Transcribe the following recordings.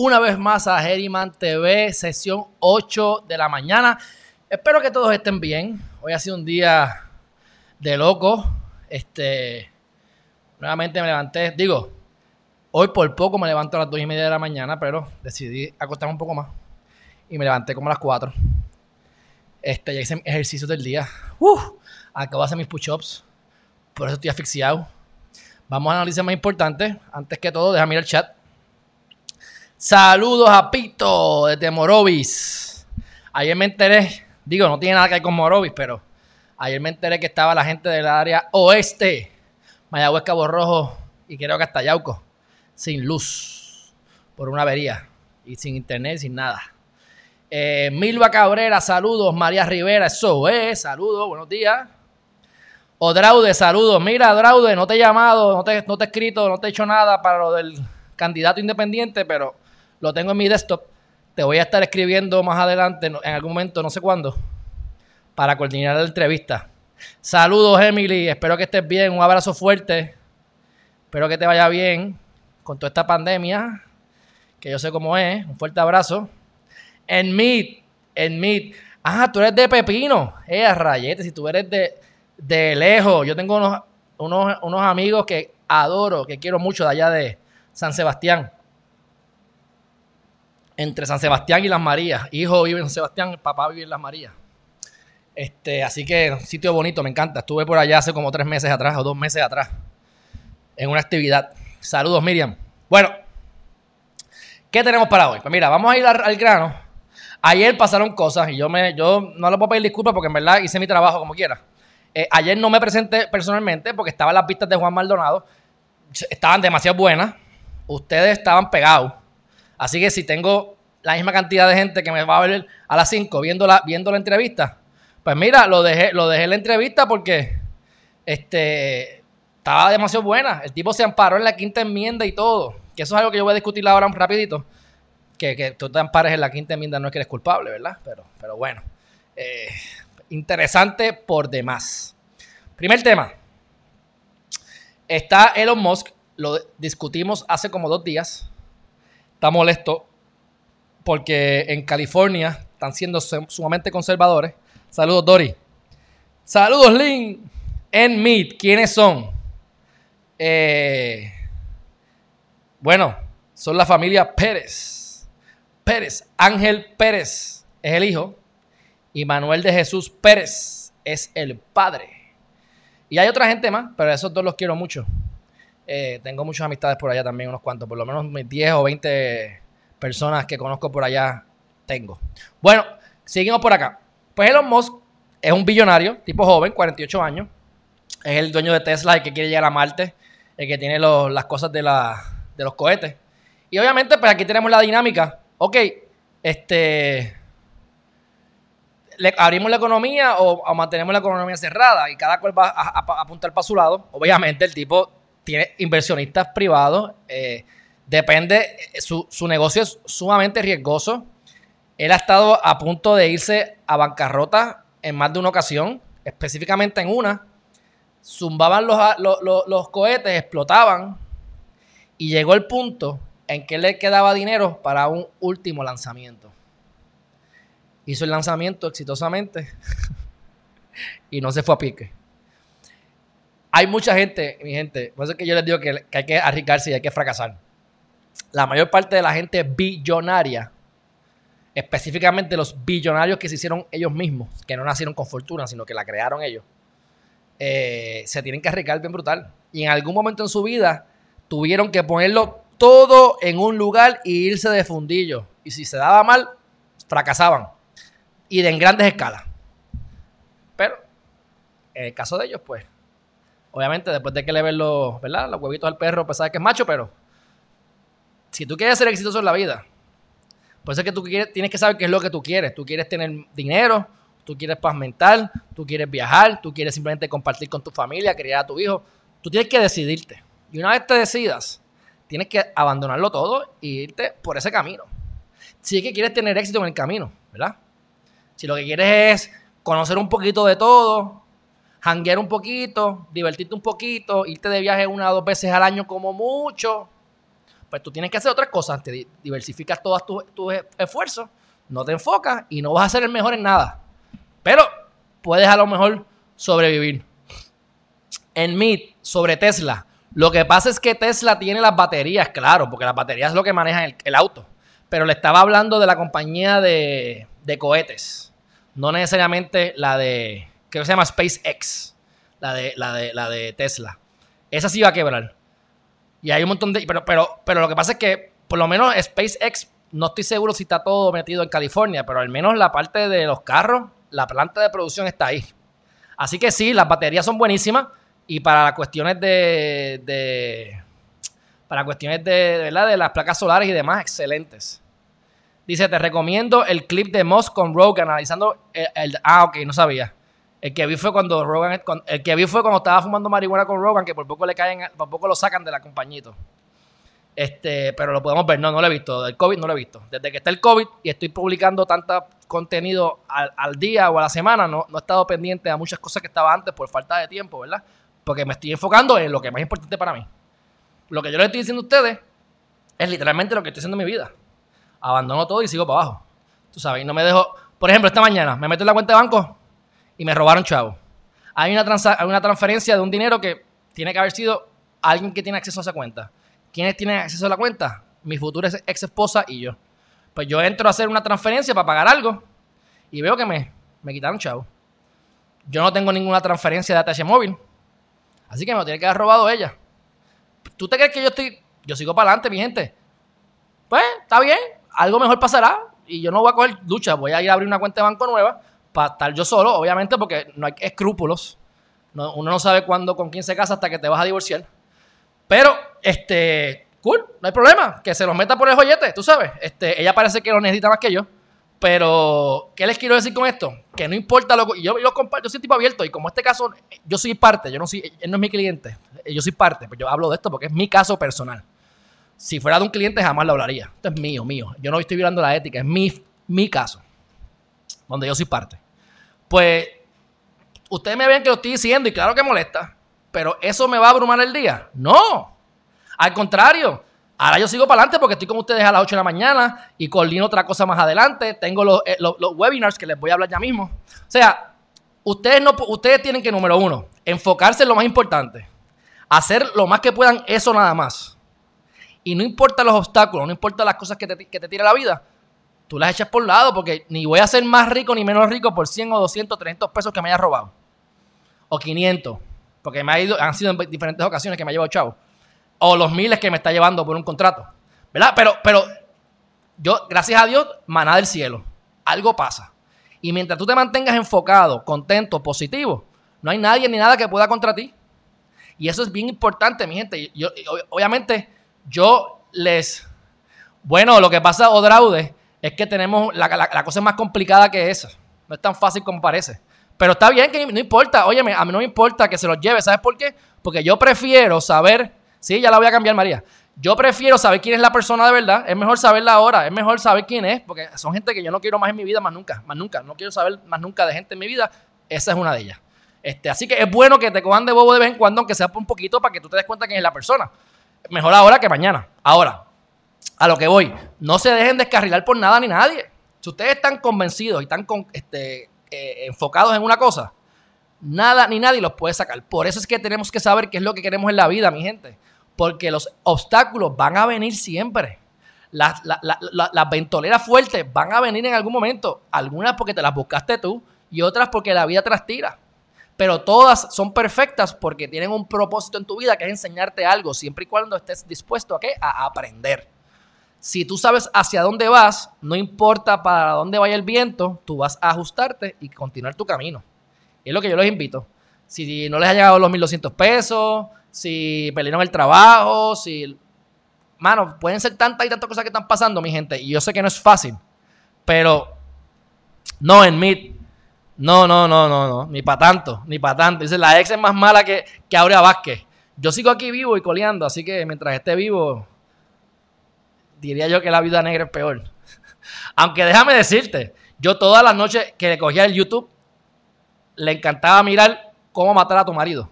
una vez más a Herriman TV, sesión 8 de la mañana. Espero que todos estén bien. Hoy ha sido un día de loco. Este, nuevamente me levanté, digo, hoy por poco me levanto a las 2 y media de la mañana, pero decidí acostarme un poco más. Y me levanté como a las 4. Este, ya hice ejercicio del día. Uf, acabo de hacer mis push-ups. Por eso estoy asfixiado. Vamos a analizar más importante. Antes que todo, déjame ir al chat. Saludos a Pito desde Morovis. Ayer me enteré, digo, no tiene nada que ver con Morovis, pero ayer me enteré que estaba la gente del área oeste, Mayagüez, Cabo Rojo y creo que hasta Yauco, sin luz, por una avería y sin internet, sin nada. Eh, Milva Cabrera, saludos. María Rivera, eso es, saludos, buenos días. Odraude, saludos. Mira, Odraude, no te he llamado, no te, no te he escrito, no te he hecho nada para lo del candidato independiente, pero lo tengo en mi desktop. Te voy a estar escribiendo más adelante, en algún momento, no sé cuándo, para coordinar la entrevista. Saludos, Emily. Espero que estés bien. Un abrazo fuerte. Espero que te vaya bien con toda esta pandemia, que yo sé cómo es. Un fuerte abrazo. En Meet, en Meet. Ah, tú eres de Pepino. Eh, rayete, si tú eres de, de lejos. Yo tengo unos, unos, unos amigos que adoro, que quiero mucho de allá de San Sebastián entre San Sebastián y Las Marías. Hijo vive en San Sebastián, papá vive en Las Marías. Este, así que sitio bonito, me encanta. Estuve por allá hace como tres meses atrás o dos meses atrás en una actividad. Saludos, Miriam. Bueno, ¿qué tenemos para hoy? Pues mira, vamos a ir al, grano. Ayer pasaron cosas y yo me, yo no le puedo pedir disculpas porque en verdad hice mi trabajo como quiera. Eh, ayer no me presenté personalmente porque estaban las pistas de Juan Maldonado. Estaban demasiado buenas. Ustedes estaban pegados. Así que si tengo la misma cantidad de gente que me va a ver a las 5 viendo la, viendo la entrevista, pues mira, lo dejé, lo dejé en la entrevista porque este, estaba demasiado buena. El tipo se amparó en la quinta enmienda y todo. Que eso es algo que yo voy a discutir ahora rapidito. Que, que tú te ampares en la quinta enmienda no es que eres culpable, ¿verdad? Pero, pero bueno. Eh, interesante por demás. Primer tema. Está Elon Musk. Lo discutimos hace como dos días está molesto porque en California están siendo sumamente conservadores. Saludos, Dori. Saludos, Lynn. En Meet, ¿quiénes son? Eh, bueno, son la familia Pérez. Pérez, Ángel Pérez es el hijo y Manuel de Jesús Pérez es el padre. Y hay otra gente más, pero esos dos los quiero mucho. Eh, tengo muchas amistades por allá también, unos cuantos, por lo menos 10 o 20 personas que conozco por allá tengo. Bueno, seguimos por acá. Pues Elon Musk es un billonario, tipo joven, 48 años. Es el dueño de Tesla, el que quiere llegar a Marte, el que tiene las cosas de, de los cohetes. Y obviamente, pues aquí tenemos la dinámica. Ok, este. Le abrimos la economía o, mantenemos la economía cerrada y cada cual va a apuntar para su lado. Obviamente, el tipo tiene inversionistas privados. Eh, depende, su, su, negocio es sumamente riesgoso. Él ha estado a punto de irse a bancarrota en más de una ocasión, específicamente en una. Zumbaban los, los, los cohetes, explotaban y llegó el punto en que le quedaba dinero para un último lanzamiento. Hizo el lanzamiento exitosamente y no se fue a pique hay mucha gente, mi gente, por eso es que yo les digo que, hay que arriesgarse y hay que fracasar. La mayor parte de la gente billonaria, específicamente los billonarios que se hicieron ellos mismos, que no nacieron con fortuna, sino que la crearon ellos, eh, se tienen que arriesgar bien brutal. Y en algún momento en su vida tuvieron que ponerlo todo en un lugar y irse de fundillo. Y si se daba mal, fracasaban. Y de en grandes escalas. Pero, en el caso de ellos, pues, Obviamente, después de que le ven los, ¿verdad? los huevitos al perro, pues sabes que es macho, pero si tú quieres ser exitoso en la vida, Por eso es que tú quieres, tienes que saber qué es lo que tú quieres. Tú quieres tener dinero, tú quieres paz mental, tú quieres viajar, tú quieres simplemente compartir con tu familia, criar a tu hijo. Tú tienes que decidirte. Y una vez te decidas, tienes que abandonarlo todo e irte por ese camino. Si es que quieres tener éxito en el camino, ¿verdad? Si lo que quieres es conocer un poquito de todo, hanguear un poquito, divertirte un poquito, irte de viaje una o dos veces al año como mucho, pues tú tienes que hacer otras cosas. Te diversificas todos tus, esfuerzos, no te enfocas y no vas a ser el mejor en nada. Pero puedes a lo mejor sobrevivir. En Meet, sobre Tesla, lo que pasa es que Tesla tiene las baterías, claro, porque las baterías es lo que maneja el, auto. Pero le estaba hablando de la compañía de, de cohetes, no necesariamente la de que se llama SpaceX, la de, la de, la de Tesla. Esa sí va a quebrar. Y hay un montón de... Pero, pero, pero lo que pasa es que, por lo menos SpaceX, no estoy seguro si está todo metido en California, pero al menos la parte de los carros, la planta de producción está ahí. Así que sí, las baterías son buenísimas y para cuestiones de, de para cuestiones de, de las placas solares y demás, excelentes. Dice, te recomiendo el clip de Moss con Rogan analizando el, Ah, ok, no sabía. El que vi fue cuando Rogan, el que vi fue cuando estaba fumando marihuana con Rogan, que por poco le caen, por poco lo sacan de la compañito. Este, pero lo podemos ver, no, no lo he visto. Del COVID no lo he visto. Desde que está el COVID y estoy publicando tanto contenido al, día o a la semana, no, no he estado pendiente a muchas cosas que estaba antes por falta de tiempo, ¿verdad? Porque me estoy enfocando en lo que es más importante para mí. Lo que yo les estoy diciendo a ustedes es literalmente lo que estoy haciendo en mi vida. Abandono todo y sigo para abajo. Tú sabes, y no me dejo. Por ejemplo, esta mañana me meto en la cuenta de banco y me robaron chavo. Hay una, una transferencia de un dinero que tiene que haber sido alguien que tiene acceso a esa cuenta. ¿Quiénes tienen acceso a la cuenta? Mi futura ex esposa y yo. Pues yo entro a hacer una transferencia para pagar algo y veo que me, me quitaron chavo. Yo no tengo ninguna transferencia de ATH móvil. Así que me lo tiene que haber robado ella. ¿Tú te crees que yo estoy.? Yo sigo para adelante, mi gente. Pues, está bien. Algo mejor pasará. Y yo no voy a coger lucha. Voy a ir a abrir una cuenta de banco nueva para estar yo solo, obviamente, porque no hay escrúpulos. uno no sabe cuándo, con quién se casa hasta que te vas a divorciar. Pero, este, cool, no hay problema. Que se los meta por el joyete, tú sabes. Este, ella parece que lo necesita más que yo. Pero, ¿qué les quiero decir con esto? Que no importa lo que. Yo, yo comparto, yo soy tipo abierto y como este caso, yo soy parte, yo no soy, él no es mi cliente, yo soy parte, pues yo hablo de esto porque es mi caso personal. Si fuera de un cliente, jamás lo hablaría. Esto es mío, mío. Yo no estoy violando la ética, es mi, mi caso, donde yo soy parte. Pues, ustedes me ven que lo estoy diciendo y claro que molesta, pero ¿eso me va a abrumar el día? No. Al contrario, Ahora yo sigo para adelante porque estoy con ustedes a las 8 de la mañana y coordino otra cosa más adelante. Tengo eh, los, webinars que les voy a hablar ya mismo. O sea, ustedes, no, ustedes tienen que, número uno, enfocarse en lo más importante. Hacer lo más que puedan eso nada más. Y no importa los obstáculos, no importa las cosas que te, que te tire la vida, tú las echas por lado porque ni voy a ser más rico ni menos rico por 100 o 200, 300 pesos que me haya robado. O 500, porque me ha ido, han sido en diferentes ocasiones que me ha llevado chavo o los miles que me está llevando por un contrato. ¿Verdad? Pero, pero yo, gracias a Dios, maná del cielo. Algo pasa. Y mientras tú te mantengas enfocado, contento, positivo, no hay nadie ni nada que pueda contra ti. Y eso es bien importante, mi gente. Yo, obviamente, yo les. Bueno, lo que pasa, Odraude, es que tenemos. La, cosa más complicada que esa. No es tan fácil como parece. Pero está bien que no importa. Óyeme, a mí no me importa que se los lleve. ¿Sabes por qué? Porque yo prefiero saber Sí, ya la voy a cambiar, María. Yo prefiero saber quién es la persona de verdad. Es mejor saberla ahora. Es mejor saber quién es, porque son gente que yo no quiero más en mi vida, más nunca. Más nunca. No quiero saber más nunca de gente en mi vida. Esa es una de ellas. Este, así que es bueno que te cojan de bobo de vez en cuando, aunque sea por un poquito, para que tú te des cuenta quién es la persona. Mejor ahora que mañana. Ahora, a lo que voy. No se dejen descarrilar por nada ni nadie. Si ustedes están convencidos y están este, eh, enfocados en una cosa, nada ni nadie los puede sacar. Por eso es que tenemos que saber qué es lo que queremos en la vida, mi gente porque los obstáculos van a venir siempre. Las, ventoleras fuertes van a venir en algún momento, algunas porque te las buscaste tú y otras porque la vida te las tira. Pero todas son perfectas porque tienen un propósito en tu vida que es enseñarte algo, siempre y cuando estés dispuesto a, ¿qué? a aprender. Si tú sabes hacia dónde vas, no importa para dónde vaya el viento, tú vas a ajustarte y continuar tu camino. es lo que yo les invito. Si no les ha llegado los 1.200 pesos, si perdieron el trabajo, si mano, pueden ser tantas y tantas cosas que están pasando, mi gente, y yo sé que no es fácil, pero no, en mí, no, no, no, no, no, ni para tanto, ni para tanto. Dice, la ex es más mala que, que Aurea Vázquez. Yo sigo aquí vivo y coleando, así que mientras esté vivo, diría yo que la vida negra es peor. Aunque déjame decirte, yo todas las noches que le cogía el YouTube, le encantaba mirar cómo matar a tu marido.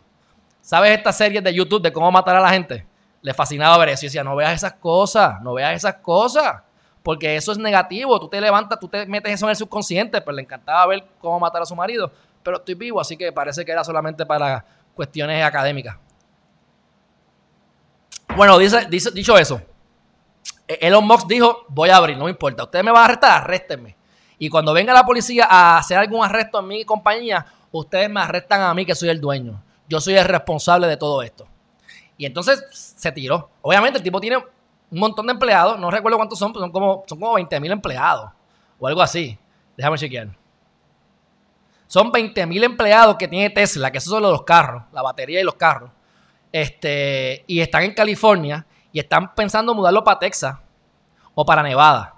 ¿Sabes estas series de YouTube de cómo matar a la gente? Le fascinaba ver eso. Y decía, no veas esas cosas, no veas esas cosas. Porque eso es negativo. Tú te levantas, tú te metes eso en el subconsciente. Pero le encantaba ver cómo matar a su marido. Pero estoy vivo, así que parece que era solamente para cuestiones académicas. Bueno, dicho eso, Elon Musk dijo, voy a abrir, no me importa. Ustedes me van a arrestar, arréstenme. Y cuando venga la policía a hacer algún arresto en mi compañía, ustedes me arrestan a mí que soy el dueño yo soy el responsable de todo esto. Y entonces se tiró. Obviamente el tipo tiene un montón de empleados, no recuerdo cuántos son, pero son como, son como 20 mil empleados o algo así. Déjame chequear. Son 20 mil empleados que tiene Tesla, que esos son los carros, la batería y los carros. Este, y están en California y están pensando mudarlo para Texas o para Nevada.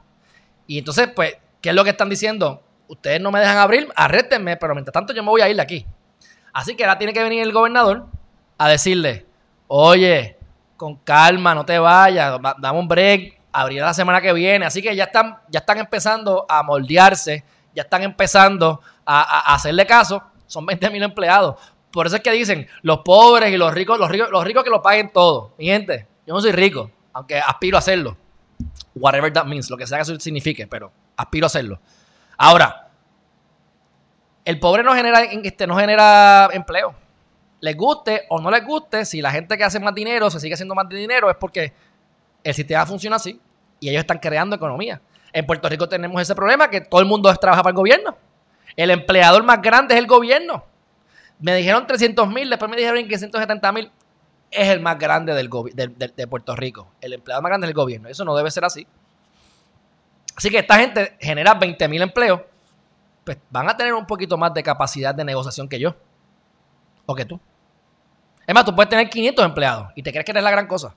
Y entonces, pues, ¿qué es lo que están diciendo? Ustedes no me dejan abrir, arréstenme, pero mientras tanto yo me voy a ir de aquí. Así que ahora tiene que venir el gobernador a decirle, oye, con calma, no te vayas, dame un break, abrirá la semana que viene. Así que ya están, ya están empezando a moldearse, ya están empezando a, hacerle caso. Son 20 mil empleados. Por eso es que dicen, los pobres y los ricos, los ricos, los ricos que lo paguen todo. Mi gente, yo no soy rico, aunque aspiro a hacerlo. Whatever that means, lo que sea que eso signifique, pero aspiro a hacerlo. Ahora, el pobre no genera, este, no genera empleo. Les guste o no les guste, si la gente que hace más dinero se sigue haciendo más dinero, es porque el sistema funciona así y ellos están creando economía. En Puerto Rico tenemos ese problema que todo el mundo trabaja para el gobierno. El empleador más grande es el gobierno. Me dijeron 300 mil, después me dijeron que 170 mil. Es el más grande del de, de Puerto Rico. El empleador más grande es el gobierno. Eso no debe ser así. Así que esta gente genera 20 mil empleos pues van a tener un poquito más de capacidad de negociación que yo. O que tú. Es más, tú puedes tener 500 empleados y te crees que eres la gran cosa.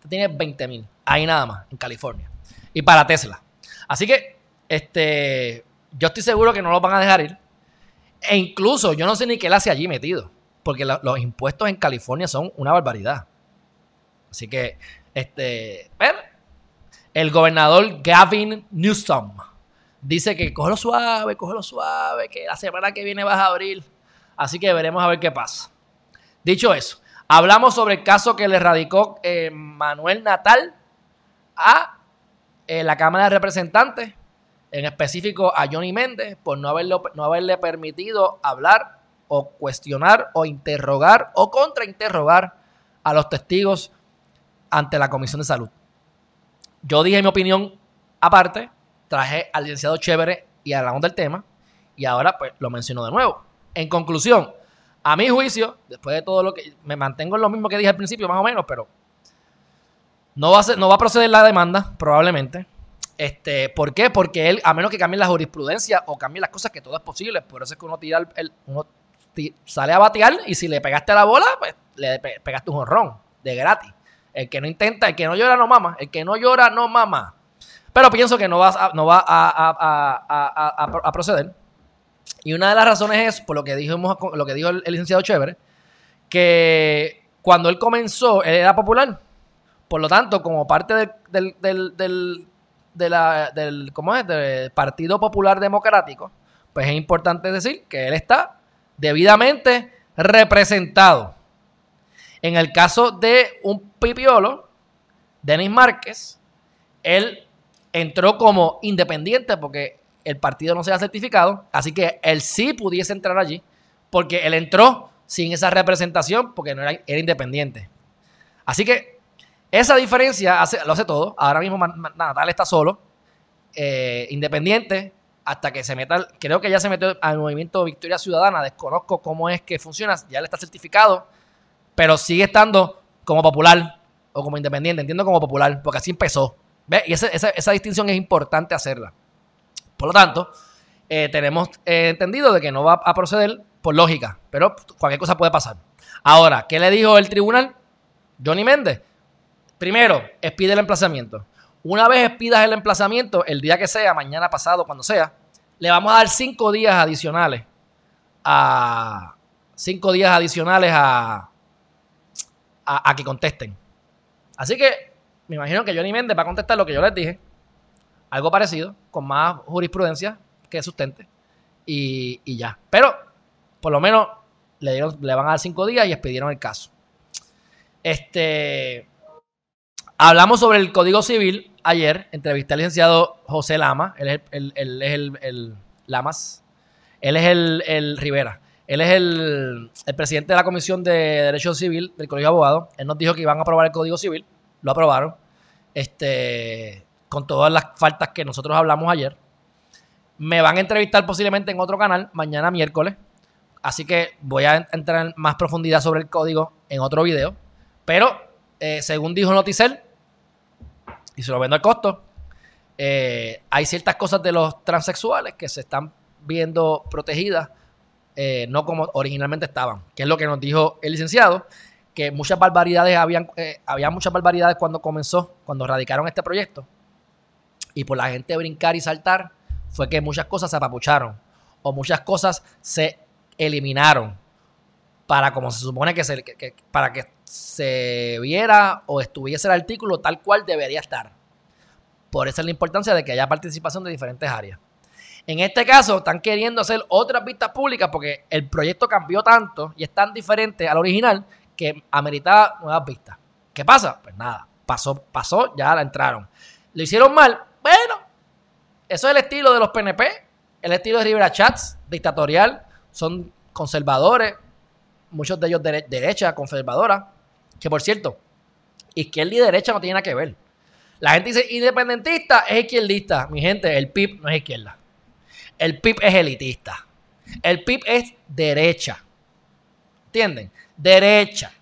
Tú tienes 20 mil. Ahí nada más, en California. Y para Tesla. Así que, este, yo estoy seguro que no lo van a dejar ir. E incluso yo no sé ni qué él hace allí metido. Porque los impuestos en California son una barbaridad. Así que, este, ver, el gobernador Gavin Newsom dice que cógelo suave, cógelo suave, que la semana que viene vas a abrir. Así que veremos a ver qué pasa. Dicho eso, hablamos sobre el caso que le radicó eh, Manuel Natal a eh, la Cámara de Representantes, en específico a Johnny Méndez, por no, haberlo, no haberle permitido hablar o cuestionar o interrogar o contrainterrogar a los testigos ante la Comisión de Salud. Yo dije mi opinión aparte, traje al licenciado Chévere y hablamos del tema. Y ahora, pues, lo menciono de nuevo. En conclusión, a mi juicio, después de todo lo que. Me mantengo en lo mismo que dije al principio, más o menos, pero. No va a, no va a proceder la demanda, probablemente. Este, ¿Por qué? Porque él, a menos que cambie la jurisprudencia o cambie las cosas, que todo es posible. Por eso es que uno tira el, sale a batear y si le pegaste la bola, pues le pegaste un jorrón de gratis. El que no intenta, el que no llora no mama. El que no llora no mama. Pero pienso que no va, a, no va a, proceder. Y una de las razones es, por lo que, dijimos, lo que dijo el, licenciado Chévere, que cuando él comenzó, él era popular. Por lo tanto, como parte del, del, del, del, ¿cómo es? del Partido Popular Democrático, pues es importante decir que él está debidamente representado. En el caso de un pipiolo, Denis Márquez, él entró como independiente porque el partido no se ha certificado, así que él sí pudiese entrar allí, porque él entró sin esa representación porque no era, independiente. Así que esa diferencia lo hace todo. Ahora mismo Natal está solo, eh, independiente, hasta que se meta, creo que ya se metió al movimiento Victoria Ciudadana, desconozco cómo es que funciona, ya le está certificado, pero sigue estando como popular o como independiente, entiendo como popular, porque así empezó. Y esa, distinción es importante hacerla. Por lo tanto, eh, tenemos eh, entendido de que no va a proceder por lógica, pero cualquier cosa puede pasar. Ahora, ¿qué le dijo el tribunal? Johnny Méndez, Primero, expide el emplazamiento. Una vez expidas el emplazamiento, el día que sea, mañana pasado, cuando sea, le vamos a dar cinco días adicionales a. Cinco días adicionales a, a, que contesten. Así que me imagino que Johnny Méndez va a contestar lo que yo les dije. Algo parecido, con más jurisprudencia que sustente. Y, y ya. Pero, por lo menos, le, dieron, le van a dar cinco días y expidieron el caso. Este. Hablamos sobre el Código Civil ayer. Entrevisté al licenciado José Lama. Él es el, el, Lamas. Él es el, Rivera. Él es el, presidente de la Comisión de Derecho Civil del Colegio de Abogados. Él nos dijo que iban a aprobar el Código Civil. Lo aprobaron. Este, con todas las faltas que nosotros hablamos ayer. Me van a entrevistar posiblemente en otro canal mañana miércoles. Así que voy a entrar en más profundidad sobre el código en otro video. Pero, eh, según dijo Noticel, y se lo vendo al costo. Eh, hay ciertas cosas de los transexuales que se están viendo protegidas, eh, no como originalmente estaban, que es lo que nos dijo el licenciado, que muchas barbaridades habían, eh, había muchas barbaridades cuando comenzó, cuando radicaron este proyecto, y por la gente brincar y saltar, fue que muchas cosas se apapucharon, o muchas cosas se eliminaron, para como se supone que, se, para que se viera o estuviese el artículo tal cual debería estar. Por eso es la importancia de que haya participación de diferentes áreas. En este caso, están queriendo hacer otras vistas públicas porque el proyecto cambió tanto y es tan diferente al original que ameritaba nuevas vistas. ¿Qué pasa? Pues nada, pasó, pasó, ya la entraron. ¿Lo hicieron mal? Bueno, eso es el estilo de los PNP, el estilo de Rivera Chats, dictatorial, son conservadores, muchos de ellos de derecha, conservadora, que por cierto, izquierda y derecha no tiene nada que ver. La gente dice independentista es izquierdista. Mi gente, el PIB no es izquierda. El PIB es elitista. El PIB es derecha. ¿Entienden? Derecha.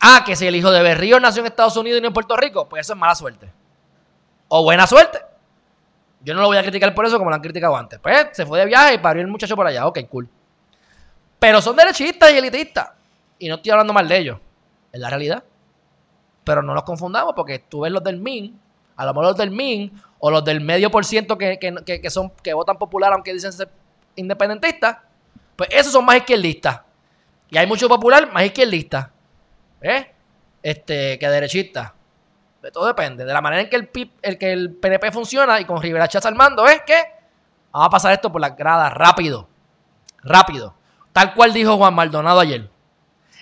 Ah, que si el hijo de Berrío nació en Estados Unidos y no en Puerto Rico, pues eso es mala suerte. O buena suerte. Yo no lo voy a criticar por eso como lo han criticado antes. Pues se fue de viaje y parió el muchacho por allá. Ok, cool. Pero son derechistas y elitistas. Y no estoy hablando mal de ellos. Es la realidad. Pero no los confundamos porque tú ves los del MIN, a lo mejor los del MIN o los del medio por ciento que, son, que votan popular aunque dicen ser independentistas, pues esos son más izquierdistas. Y hay mucho popular más izquierdistas. ¿Eh? Este, que derechistas. De todo depende. De la manera en que el, el, que el PNP funciona y con Rivera Chávez al mando es que vamos a pasar esto por la grada rápido. Rápido. Tal cual dijo Juan Maldonado ayer.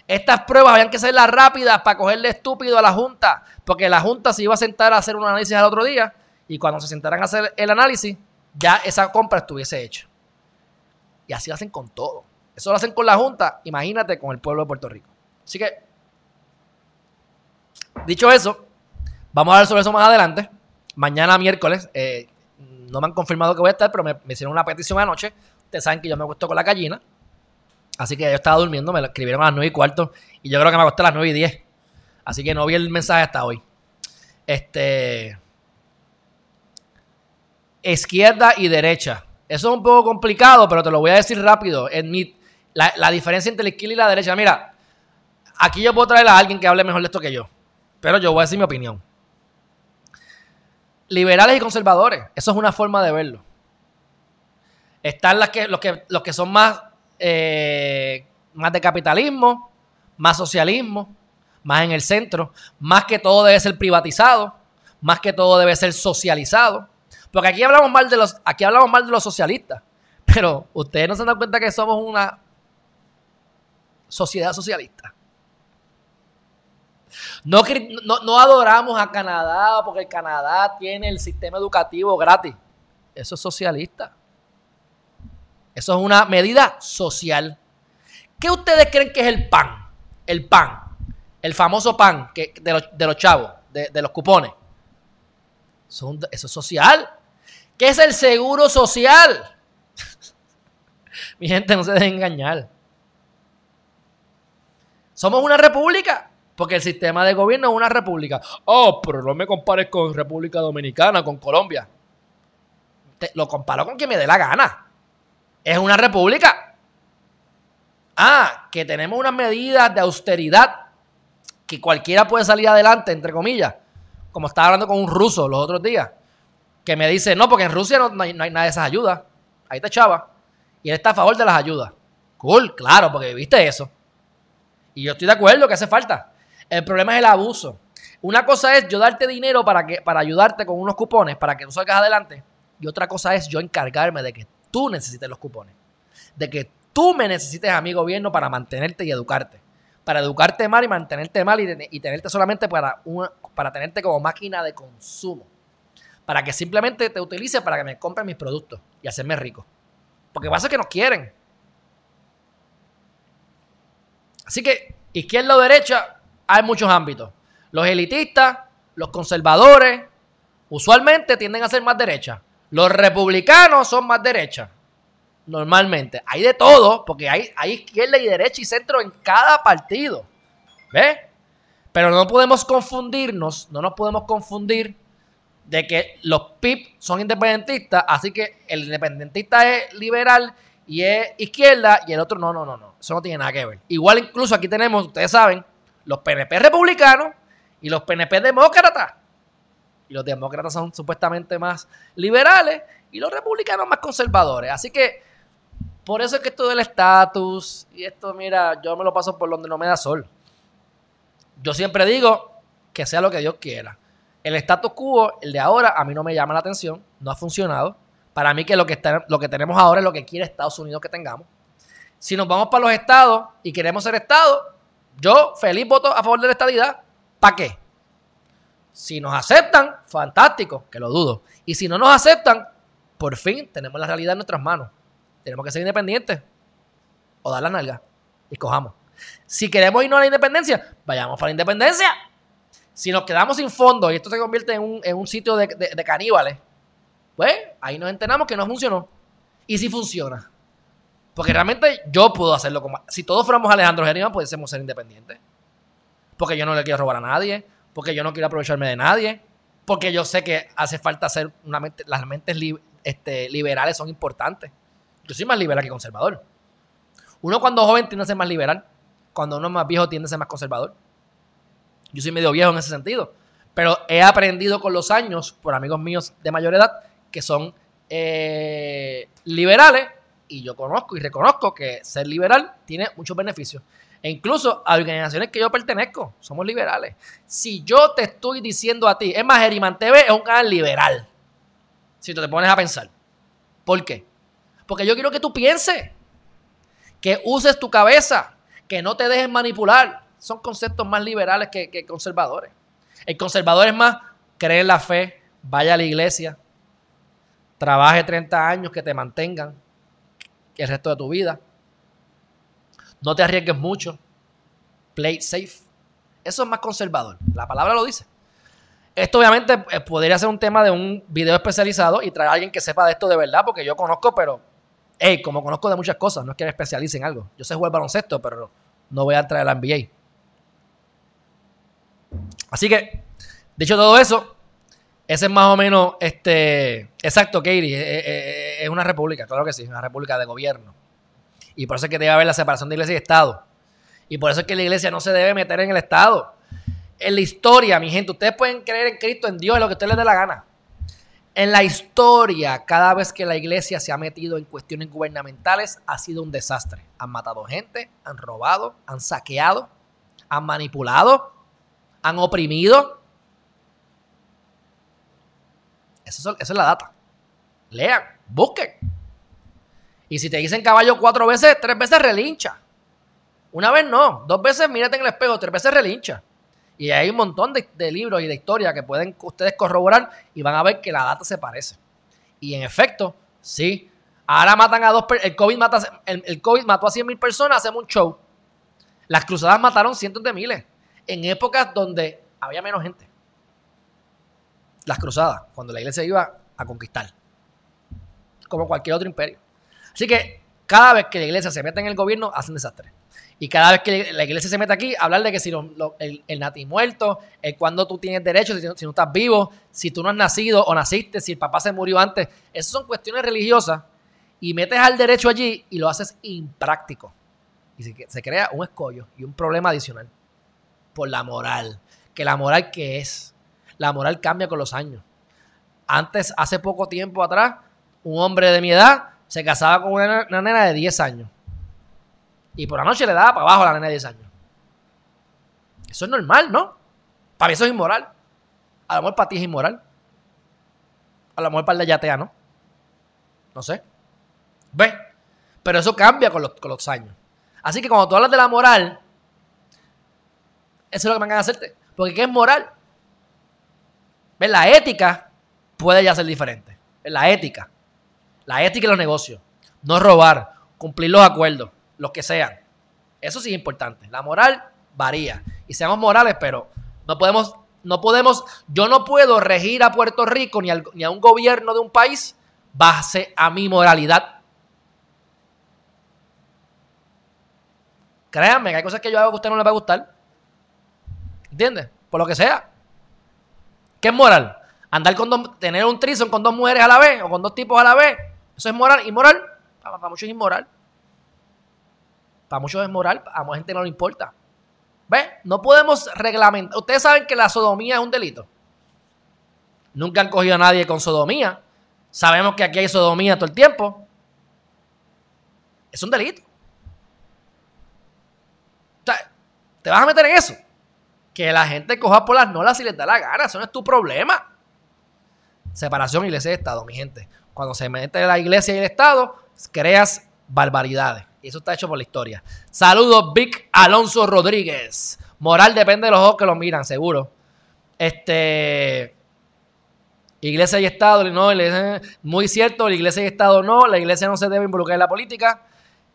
Estas pruebas habían que las rápidas para cogerle estúpido a la Junta, porque la Junta se iba a sentar a hacer un análisis al otro día y cuando se sentaran a hacer el análisis, ya esa compra estuviese hecha. Y así lo hacen con todo. Eso lo hacen con la Junta, imagínate con el pueblo de Puerto Rico. Así que, dicho eso, vamos a hablar sobre eso más adelante. Mañana miércoles, eh, no me han confirmado que voy a estar, pero me, me hicieron una petición anoche. Ustedes saben que yo me acuesto con la gallina. Así que yo estaba durmiendo, me lo escribieron a las 9 y cuarto y yo creo que me acosté a las 9 y 10. Así que no vi el mensaje hasta hoy. Este. Izquierda y derecha. Eso es un poco complicado, pero te lo voy a decir rápido. En mi, la, diferencia entre la izquierda y la derecha. Mira, aquí yo puedo traer a alguien que hable mejor de esto que yo. Pero yo voy a decir mi opinión. Liberales y conservadores. Eso es una forma de verlo. Están las que, los, que, los que son más eh, más de capitalismo, más socialismo, más en el centro, más que todo debe ser privatizado, más que todo debe ser socializado. Porque aquí hablamos mal de los, aquí hablamos mal de los socialistas, pero ustedes no se dan cuenta que somos una sociedad socialista. No, no, no, adoramos a Canadá porque el Canadá tiene el sistema educativo gratis. Eso es socialista. Eso es una medida social. ¿Qué ustedes creen que es el PAN? El PAN. El famoso PAN que, de, los, chavos, de, los cupones. Eso, es social. ¿Qué es el seguro social? Mi gente, no se dejen engañar. Somos una república. Porque el sistema de gobierno es una república. Oh, pero no me compares con República Dominicana, con Colombia. lo comparo con quien me dé la gana es una república. Ah, que tenemos unas medidas de austeridad que cualquiera puede salir adelante, entre comillas, como estaba hablando con un ruso los otros días, que me dice, no, porque en Rusia no, hay, nada de esas ayudas. Ahí te echaba. Y él está a favor de las ayudas. Cool, claro, porque viste eso. Y yo estoy de acuerdo que hace falta. El problema es el abuso. Una cosa es yo darte dinero para, que, para ayudarte con unos cupones para que tú salgas adelante. Y otra cosa es yo encargarme de que tú necesites los cupones. De que tú me necesites a mi gobierno para mantenerte y educarte. Para educarte mal y mantenerte mal y, tenerte solamente para, para tenerte como máquina de consumo. Para que simplemente te utilice para que me compren mis productos y hacerme rico. Porque pasa que nos quieren. Así que izquierda o derecha hay muchos ámbitos. Los elitistas, los conservadores, usualmente tienden a ser más derecha. Los republicanos son más derecha normalmente. Hay de todo, porque hay, hay izquierda y derecha y centro en cada partido. ¿Ves? Pero no podemos confundirnos, no nos podemos confundir de que los PIP son independentistas, así que el independentista es liberal y es izquierda y el otro no, no, no, no. Eso no tiene nada que ver. Igual incluso aquí tenemos, ustedes saben, los PNP republicanos y los PNP demócratas. Y los demócratas son supuestamente más liberales y los republicanos más conservadores. Así que por eso es que esto del estatus y esto, mira, yo me lo paso por donde no me da sol. Yo siempre digo que sea lo que Dios quiera. El status quo, el de ahora, a mí no me llama la atención, no ha funcionado. Para mí que lo que, está, lo que tenemos ahora es lo que quiere Estados Unidos que tengamos. Si nos vamos para los estados y queremos ser estado, yo feliz voto a favor de la estadidad. ¿Para qué? Si nos aceptan, fantástico, que lo dudo. Y si no nos aceptan, por fin tenemos la realidad en nuestras manos tenemos que ser independientes o dar la nalga y cojamos. Si queremos irnos a la independencia, vayamos para la independencia. Si nos quedamos sin fondo y esto se convierte en un, sitio de, caníbales, pues ahí nos enteramos que no funcionó. Y si funciona. Porque realmente yo puedo hacerlo como... Si todos fuéramos Alejandro Gerima, pudiésemos ser independientes. Porque yo no le quiero robar a nadie. Porque yo no quiero aprovecharme de nadie. Porque yo sé que hace falta hacer una mente... Las mentes este, liberales son importantes. Yo soy más liberal que conservador. Uno cuando joven tiende a ser más liberal. Cuando uno es más viejo tiende a ser más conservador. Yo soy medio viejo en ese sentido. Pero he aprendido con los años, por amigos míos de mayor edad, que son eh, liberales. Y yo conozco y reconozco que ser liberal tiene muchos beneficios. E incluso a organizaciones que yo pertenezco, somos liberales. Si yo te estoy diciendo a ti, es más, Geriman TV es un canal liberal. Si te pones a pensar. ¿Por qué? Porque yo quiero que tú pienses, que uses tu cabeza, que no te dejes manipular. Son conceptos más liberales que, conservadores. El conservador es más, cree en la fe, vaya a la iglesia, trabaje 30 años que te mantengan el resto de tu vida. No te arriesgues mucho. Play safe. Eso es más conservador. La palabra lo dice. Esto obviamente eh, podría ser un tema de un video especializado y traer a alguien que sepa de esto de verdad, porque yo conozco, pero hey, como conozco de muchas cosas, no es que me especialice en algo. Yo sé jugar baloncesto, pero no voy a entrar a la NBA. Así que, dicho todo eso, ese es más o menos, este, exacto, Katie, es, una república, claro que sí, una república de gobierno. Y por eso es que debe haber la separación de iglesia y Estado. Y por eso es que la iglesia no se debe meter en el Estado. En la historia, mi gente, ustedes pueden creer en Cristo, en Dios, en lo que ustedes les dé la gana. En la historia, cada vez que la iglesia se ha metido en cuestiones gubernamentales, ha sido un desastre. Han matado gente, han robado, han saqueado, han manipulado, han oprimido. Eso, es la data. Lean, busquen. Y si te dicen caballo cuatro veces, tres veces relincha. Una vez no, dos veces mírate en el espejo, tres veces relincha. Y hay un montón de, libros y de historias que pueden ustedes corroborar y van a ver que la data se parece. Y en efecto, sí. Ahora matan a dos el COVID el, COVID mató a 100 mil personas, hacemos un show. Las cruzadas mataron cientos de miles. En épocas donde había menos gente. Las cruzadas, cuando la iglesia iba a conquistar. Como cualquier otro imperio. Así que cada vez que la iglesia se mete en el gobierno, hacen desastre. Y cada vez que la iglesia se mete aquí, hablar de que si el, nati muerto, cuando tú tienes derecho, si, si, no estás vivo, si tú no has nacido o naciste, si el papá se murió antes, esas son cuestiones religiosas. Y metes al derecho allí y lo haces impráctico. Y se, se crea un escollo y un problema adicional. por la moral. Que la moral, ¿qué es? La moral cambia con los años. Antes, hace poco tiempo atrás, un hombre de mi edad se casaba con una, nena de 10 años. Y por la noche le daba para abajo a la nena de 10 años. Eso es normal, ¿no? Para mí eso es inmoral. A lo mejor para ti es inmoral. A lo mejor para el de yatea, ¿no? No sé. ¿Ves? Pero eso cambia con los, con los años. Así que cuando tú hablas de la moral, eso es lo que me van a hacerte. Porque ¿qué es moral? ¿Ves? La ética puede ya ser diferente. La ética. La ética en los negocios. No robar, cumplir los acuerdos, los que sean. Eso sí es importante. La moral varía. Y seamos morales, pero no podemos, no podemos, yo no puedo regir a Puerto Rico ni, ni a un gobierno de un país base a mi moralidad. Créanme que hay cosas que yo hago que a usted no le va a gustar. ¿Entiendes? Por lo que sea. ¿Qué es moral? Andar con dos, tener un trison con dos mujeres a la vez o con dos tipos a la vez. Eso es moral. ¿Inmoral? Para, para muchos es inmoral. Para muchos es moral, a mucha gente no le importa. ¿Ves? No podemos reglamentar. Ustedes saben que la sodomía es un delito. Nunca han cogido a nadie con sodomía. Sabemos que aquí hay sodomía todo el tiempo. Es un delito. O sea, ¿te vas a meter en eso? Que la gente coja por las nolas si les da la gana. Eso no es tu problema. Separación iglesia y Estado, mi gente. Cuando se mete la iglesia y el Estado, creas barbaridades. Y eso está hecho por la historia. Saludos, Vic Alonso Rodríguez. Moral depende de los ojos que lo miran, seguro. Este. Iglesia y Estado, no, muy cierto, la iglesia y Estado no, la iglesia no se debe involucrar en la política.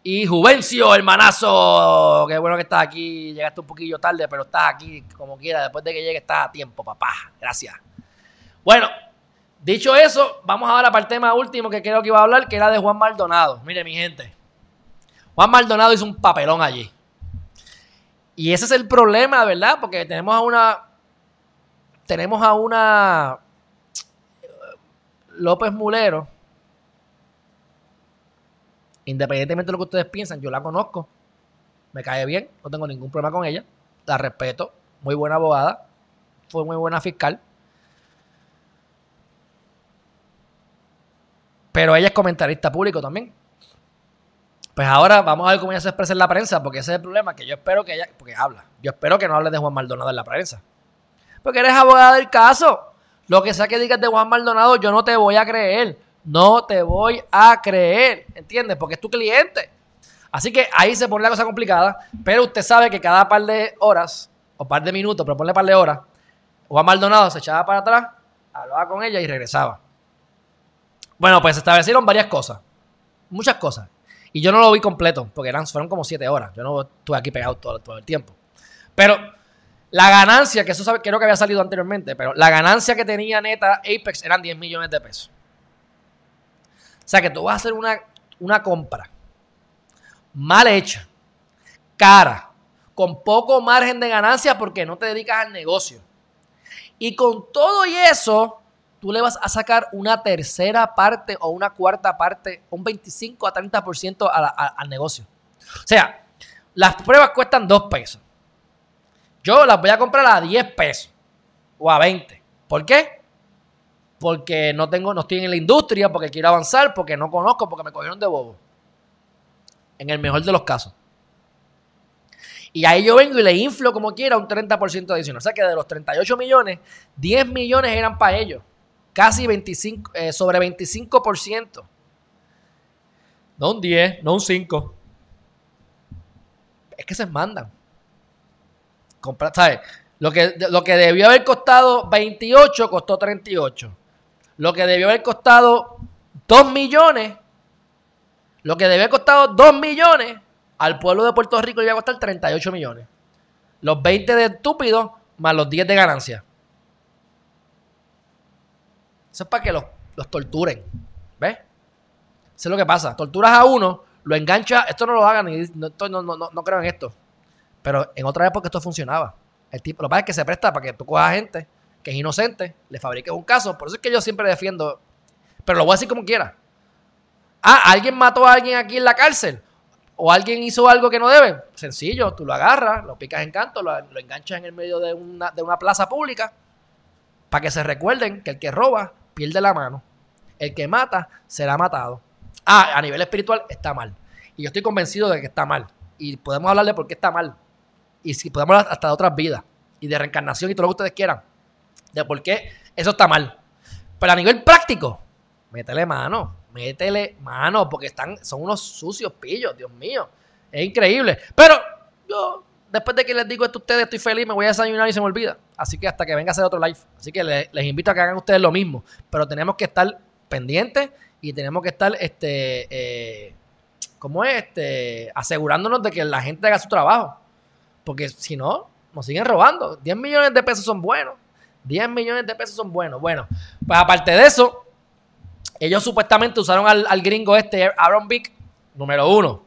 Y Juvencio, hermanazo, qué bueno que estás aquí, llegaste un poquillo tarde, pero estás aquí como quiera, después de que llegue estás a tiempo, papá, gracias. Bueno, dicho eso, vamos ahora para el tema último que creo que iba a hablar, que era de Juan Maldonado. Mire mi gente, Juan Maldonado hizo un papelón allí. Y ese es el problema, ¿verdad? Porque tenemos a una, tenemos a una López Mulero, independientemente de lo que ustedes piensan, yo la conozco, me cae bien, no tengo ningún problema con ella, la respeto, muy buena abogada, fue muy buena fiscal. Pero ella es comentarista público también. Pues ahora vamos a ver cómo ella se expresa en la prensa, porque ese es el problema, que yo espero que ella, porque habla, yo espero que no hable de Juan Maldonado en la prensa. Porque eres abogada del caso. Lo que sea que digas de Juan Maldonado, yo no te voy a creer. No te voy a creer. ¿Entiendes? Porque es tu cliente. Así que ahí se pone la cosa complicada. Pero usted sabe que cada par de horas, o par de minutos, pero ponle par de horas, Juan Maldonado se echaba para atrás, hablaba con ella y regresaba. Bueno, pues establecieron varias cosas. Muchas cosas. Y yo no lo vi completo, porque eran, fueron como siete horas. Yo no estuve aquí pegado todo, todo el tiempo. Pero la ganancia, que eso creo que había salido anteriormente, pero la ganancia que tenía neta Apex eran 10 millones de pesos. O sea que tú vas a hacer una, una compra mal hecha, cara, con poco margen de ganancia porque no te dedicas al negocio. Y con todo y eso, tú le vas a sacar una tercera parte o una cuarta parte, un 25 a 30% al negocio. O sea, las pruebas cuestan 2 pesos. Yo las voy a comprar a 10 pesos o a 20. ¿Por qué? Porque no tengo, no estoy en la industria, porque quiero avanzar, porque no conozco, porque me cogieron de bobo. En el mejor de los casos. Y ahí yo vengo y le inflo como quiera un 30% adicional. O sea que de los 38 millones, 10 millones eran para ellos. Casi 25, eh, sobre 25%. No un 10, no un 5. Es que se mandan. ¿sabes? Lo que, lo que debió haber costado 28 costó 38. Lo que debió haber costado 2 millones, lo que debió haber costado 2 millones, al pueblo de Puerto Rico le iba a costar 38 millones. Los 20 de estúpidos más los 10 de ganancia. Eso es para que los, torturen. ¿Ves? Eso es lo que pasa. Torturas a uno, lo engancha. Esto no lo hagan, no, no, no, no creo en esto. Pero en otra época esto funcionaba. El tipo, lo que pasa es que se presta para que tú cojas gente que es inocente, le fabriques un caso. Por eso es que yo siempre defiendo. Pero lo voy a decir como quiera. Ah, alguien mató a alguien aquí en la cárcel. o alguien hizo algo que no debe, sencillo, tú lo agarras, lo picas en canto, lo, lo enganchas en el medio de una, de una plaza pública para que se recuerden que el que roba pierde la mano, el que mata será matado. Ah, a nivel espiritual está mal. Y yo estoy convencido de que está mal. Y podemos hablar de por qué está mal. Y si podemos hablar hasta de otras vidas y de reencarnación y todo lo que ustedes quieran, de por qué eso está mal. Pero a nivel práctico, métele mano, métele mano, porque están, son unos sucios pillos, Dios mío. Es increíble. Pero yo, después de que les digo esto a ustedes, estoy feliz, me voy a desayunar y se me olvida. Así que hasta que venga a hacer otro live. Así que les, invito a que hagan ustedes lo mismo. Pero tenemos que estar pendientes y tenemos que estar, este, eh, ¿cómo es? Este, asegurándonos de que la gente haga su trabajo. Porque si no, nos siguen robando. 10 millones de pesos son buenos. 10 millones de pesos son buenos. Bueno, pues aparte de eso, ellos supuestamente usaron al, al gringo este, Aaron Vick, número uno.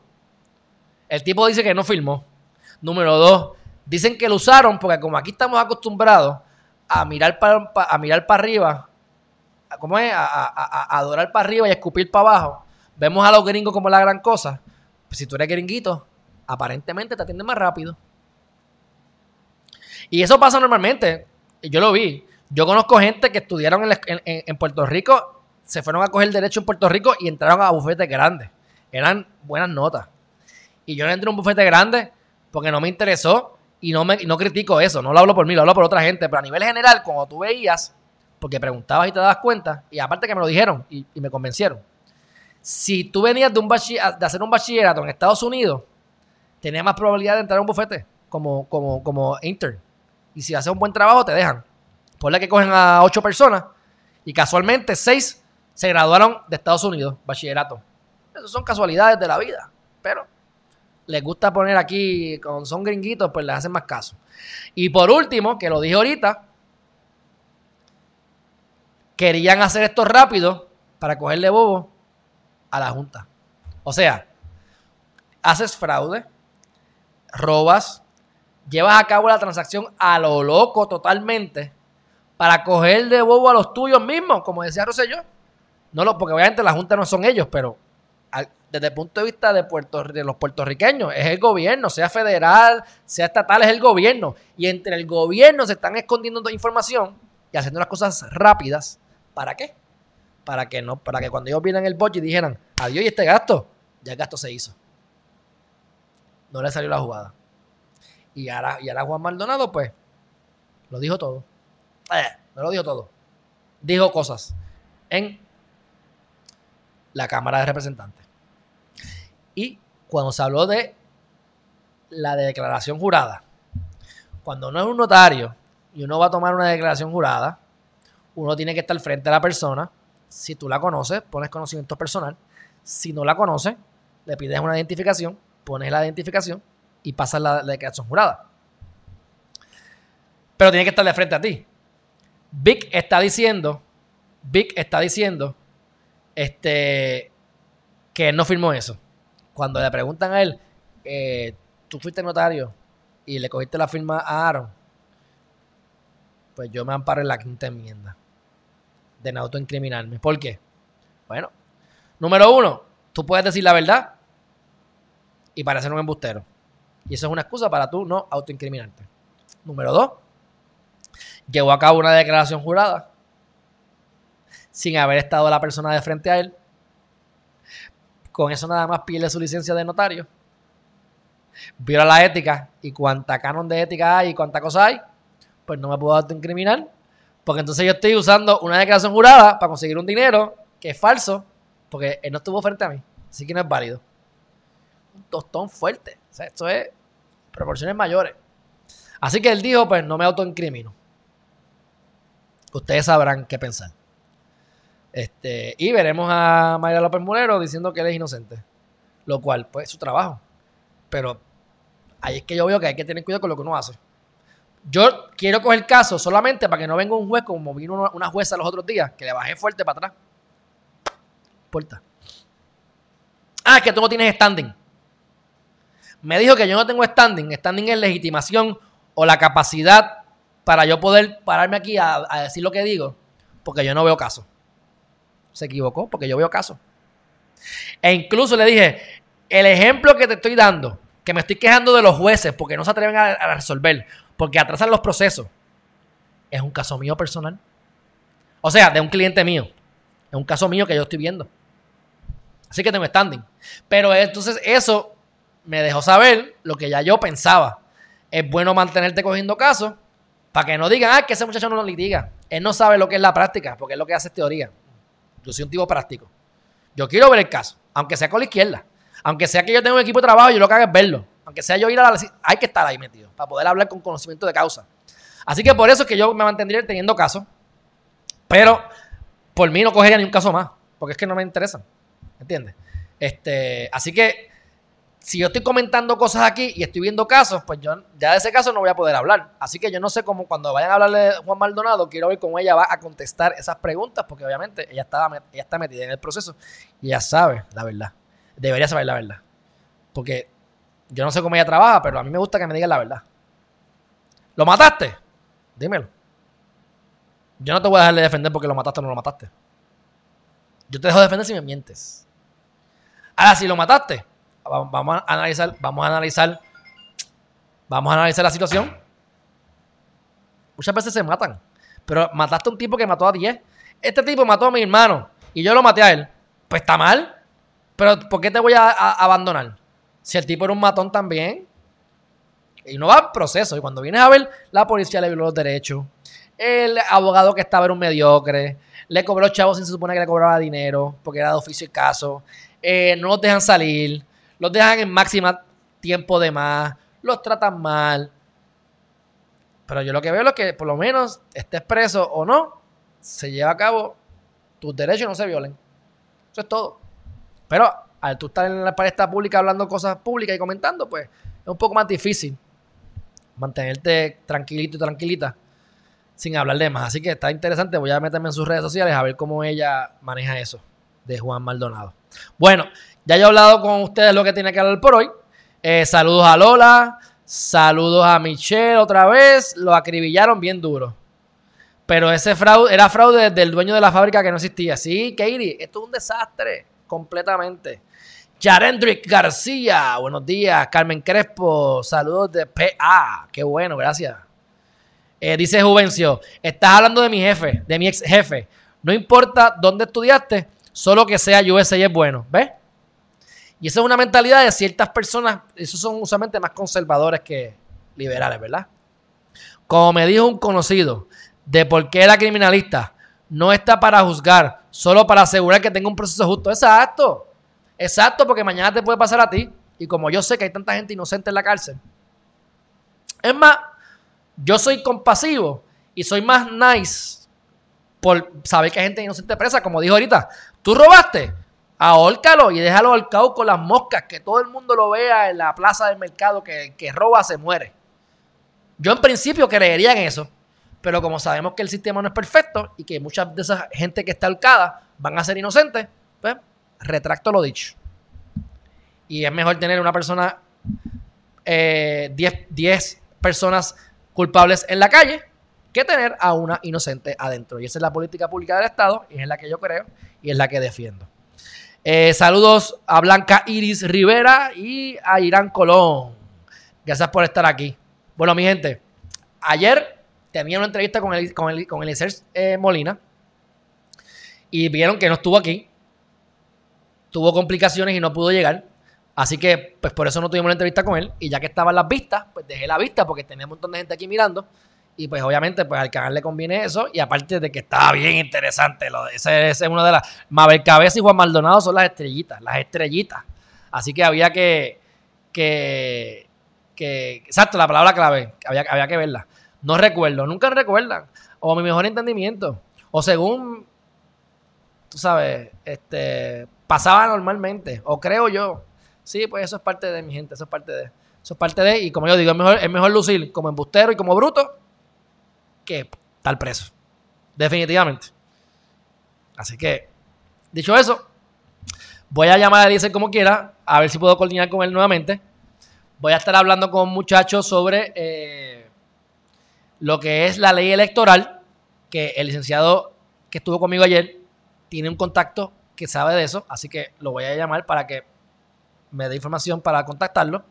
El tipo dice que no filmó. Número dos, dicen que lo usaron porque como aquí estamos acostumbrados a mirar para a mirar para arriba, ¿cómo es? A, a, a, adorar para arriba y escupir para abajo. Vemos a los gringos como la gran cosa. Si tú eres gringuito, aparentemente te atienden más rápido. Y eso pasa normalmente. Yo lo vi. Yo conozco gente que estudiaron en, Puerto Rico, se fueron a coger derecho en Puerto Rico y entraron a bufetes grandes. Eran buenas notas. Y yo entré a un bufete grande porque no me interesó y no, me, no critico eso. No lo hablo por mí, lo hablo por otra gente. Pero a nivel general, cuando tú veías, porque preguntabas y te dabas cuenta, y aparte que me lo dijeron y, me convencieron, si tú venías de, un de hacer un bachillerato en Estados Unidos, tenías más probabilidad de entrar a un bufete como, como, como intern. Y si haces un buen trabajo, te dejan. Ponle que cogen a ocho personas y casualmente seis se graduaron de Estados Unidos, bachillerato. Esas son casualidades de la vida. Pero les gusta poner aquí, con son gringuitos, pues les hacen más caso. Y por último, que lo dije ahorita, querían hacer esto rápido para cogerle bobo a la Junta. O sea, haces fraude, robas, llevas a cabo la transacción a lo loco totalmente para coger de bobo a los tuyos mismos, como decía Rosselló. No lo, porque obviamente la Junta no son ellos, pero desde el punto de vista de, Puerto, de los puertorriqueños, es el gobierno, sea federal, sea estatal, es el gobierno. Y entre el gobierno se están escondiendo información y haciendo las cosas rápidas. ¿Para qué? Para que no, para que cuando ellos vieran el budget dijeran, adiós y este gasto, ya el gasto se hizo. No le salió la jugada. Y ahora, y ahora Juan Maldonado, pues, lo dijo todo. Eh, no lo dijo todo. Dijo cosas en la Cámara de Representantes. Y cuando se habló de la declaración jurada, cuando uno es un notario y uno va a tomar una declaración jurada, uno tiene que estar frente a la persona. Si tú la conoces, pones conocimiento personal. Si no la conoces, le pides una identificación, pones la identificación y pasas la, la declaración jurada. Pero tiene que estar de frente a ti. Vic está diciendo, Vic está diciendo, este, que él no firmó eso. Cuando le preguntan a él, eh, tú fuiste notario y le cogiste la firma a Aaron, pues yo me amparo en la quinta enmienda de no autoincriminarme. ¿Por qué? Bueno, número uno, tú puedes decir la verdad y parecer un embustero. Y eso es una excusa para tú no autoincriminarte. Número dos, llevó a cabo una declaración jurada sin haber estado la persona de frente a él. Con eso nada más pierde su licencia de notario. Viola la ética y cuánta canon de ética hay y cuánta cosa hay, pues no me puedo autoincriminar. Porque entonces yo estoy usando una declaración jurada para conseguir un dinero que es falso, porque él no estuvo frente a mí. Así que no es válido. Un tostón fuerte. O sea, esto es proporciones mayores. Así que él dijo, pues no me autoincrimino. Ustedes sabrán qué pensar. Este, y veremos a Mayra López Mulero diciendo que él es inocente. Lo cual, pues, es su trabajo. Pero ahí es que yo veo que hay que tener cuidado con lo que uno hace. Yo quiero coger caso solamente para que no venga un juez como vino una jueza los otros días, que le bajé fuerte para atrás. Puerta. Ah, es que tú no tienes standing. Me dijo que yo no tengo standing. Standing es legitimación o la capacidad para yo poder pararme aquí a decir lo que digo, porque yo no veo caso. Se equivocó, porque yo veo caso. E incluso le dije, El ejemplo que te estoy dando, que me estoy quejando de los jueces porque no se atreven a, resolver, porque atrasan los procesos, es un caso mío personal. O sea, de un cliente mío. Es un caso mío que yo estoy viendo. Así que tengo standing. Pero entonces eso me dejó saber lo que ya yo pensaba. Es bueno mantenerte cogiendo casos para que no digan, ah, que ese muchacho no lo litiga. Él no sabe lo que es la práctica, porque es lo que hace teoría. Yo un tipo práctico. Yo quiero ver el caso, aunque sea con la izquierda. Aunque sea que yo tenga un equipo de trabajo y lo que haga es verlo. Aunque sea yo ir a la... Hay que estar ahí metido para poder hablar con conocimiento de causa. Así que por eso es que yo me mantendría teniendo casos. Pero por mí no cogería ni un caso más, porque es que no me interesan. ¿Entiendes? Este, así que si yo estoy comentando cosas aquí y estoy viendo casos, pues yo ya de ese caso no voy a poder hablar. Así que yo no sé cómo cuando vayan a hablarle de Juan Maldonado, quiero ver cómo ella va a contestar esas preguntas, porque obviamente ella, ella está metida en el proceso y ella sabe la verdad. Debería saber la verdad. Porque yo no sé cómo ella trabaja, pero a mí me gusta que me digan la verdad. ¿Lo mataste? Dímelo. Yo no te voy a dejar de defender porque lo mataste o no lo mataste. Yo te dejo de defender si me mientes. Ahora, si lo mataste, vamos a analizar, vamos a analizar, vamos a analizar la situación. Muchas veces se matan. Pero mataste a un tipo que mató a 10. Este tipo mató a mi hermano y yo lo maté a él. Pues está mal. Pero ¿por qué te voy a, abandonar? Si el tipo era un matón también. Y no va al proceso. Y cuando vienes a ver, la policía le violó los derechos. El abogado que estaba era un mediocre. Le cobró chavos sin se supone que le cobraba dinero. Porque era de oficio y caso. Eh, no los dejan salir. Los dejan en máxima tiempo de más. Los tratan mal. Pero yo lo que veo es que por lo menos estés preso o no, se lleva a cabo, tus derechos no se violen. Eso es todo. Pero al tú estar en la palestra pública hablando cosas públicas y comentando, pues es un poco más difícil mantenerte tranquilito y tranquilita sin hablar de más. Así que está interesante. Voy a meterme en sus redes sociales a ver cómo ella maneja eso de Juan Maldonado. Bueno, ya yo he hablado con ustedes lo que tiene que hablar por hoy. Eh, saludos a Lola, saludos a Michelle otra vez. Lo acribillaron bien duro. Pero ese fraude era fraude del dueño de la fábrica que no existía. Sí, Katie, esto es un desastre completamente. Yarendrick García, buenos días. Carmen Crespo, saludos de PA. Qué bueno, gracias. Eh, dice Juvencio, estás hablando de mi jefe, de mi ex jefe. No importa dónde estudiaste, solo que sea USA es bueno. ¿Ves? Y esa es una mentalidad de ciertas personas, esos son usualmente más conservadores que liberales, ¿verdad? Como me dijo un conocido, de por qué era criminalista, no está para juzgar, solo para asegurar que tenga un proceso justo. Exacto, exacto, porque mañana te puede pasar a ti. Y como yo sé que hay tanta gente inocente en la cárcel. Es más, yo soy compasivo y soy más nice por saber que hay gente inocente presa, como dijo ahorita. Tú robaste, ahórcalo y déjalo ahorcado con las moscas, que todo el mundo lo vea en la plaza del mercado, que, que roba se muere. Yo en principio creería en eso, pero como sabemos que el sistema no es perfecto y que mucha de esa gente que está ahorcada van a ser inocentes, pues retracto lo dicho. Y es mejor tener una persona, 10 eh, personas culpables en la calle que tener a una inocente adentro. Y esa es la política pública del Estado y es la que yo creo y es la que defiendo. Eh, saludos a Blanca Iris Rivera y a Irán Colón. Gracias por estar aquí. Bueno, mi gente, ayer tenía una entrevista con el, con el, con eh, Molina y vieron que no estuvo aquí. Tuvo complicaciones y no pudo llegar. Así que, pues por eso no tuvimos la entrevista con él. Y ya que estaban las vistas, pues dejé la vista porque tenía un montón de gente aquí mirando. Y pues obviamente, pues al canal le conviene eso. Y aparte de que estaba bien interesante. Lo, ese, es una de las. Mabel Cabeza y Juan Maldonado son las estrellitas. Las estrellitas. Así que había que. que, que exacto, la palabra clave. Había, había que verla. No recuerdo. Nunca recuerdan. O mi mejor entendimiento. O según. Tú sabes. Este. Pasaba normalmente. O creo yo. Sí, pues eso es parte de mi gente, eso es parte de. Eso es parte de. Y como yo digo, es mejor, es mejor lucir como embustero y como bruto que tal preso. Definitivamente. Así que, dicho eso, voy a llamar a Eliezer como quiera, a ver si puedo coordinar con él nuevamente. Voy a estar hablando con muchachos sobre eh, lo que es la ley electoral, que el licenciado que estuvo conmigo ayer tiene un contacto que sabe de eso, así que lo voy a llamar para que me dé información para contactarlo.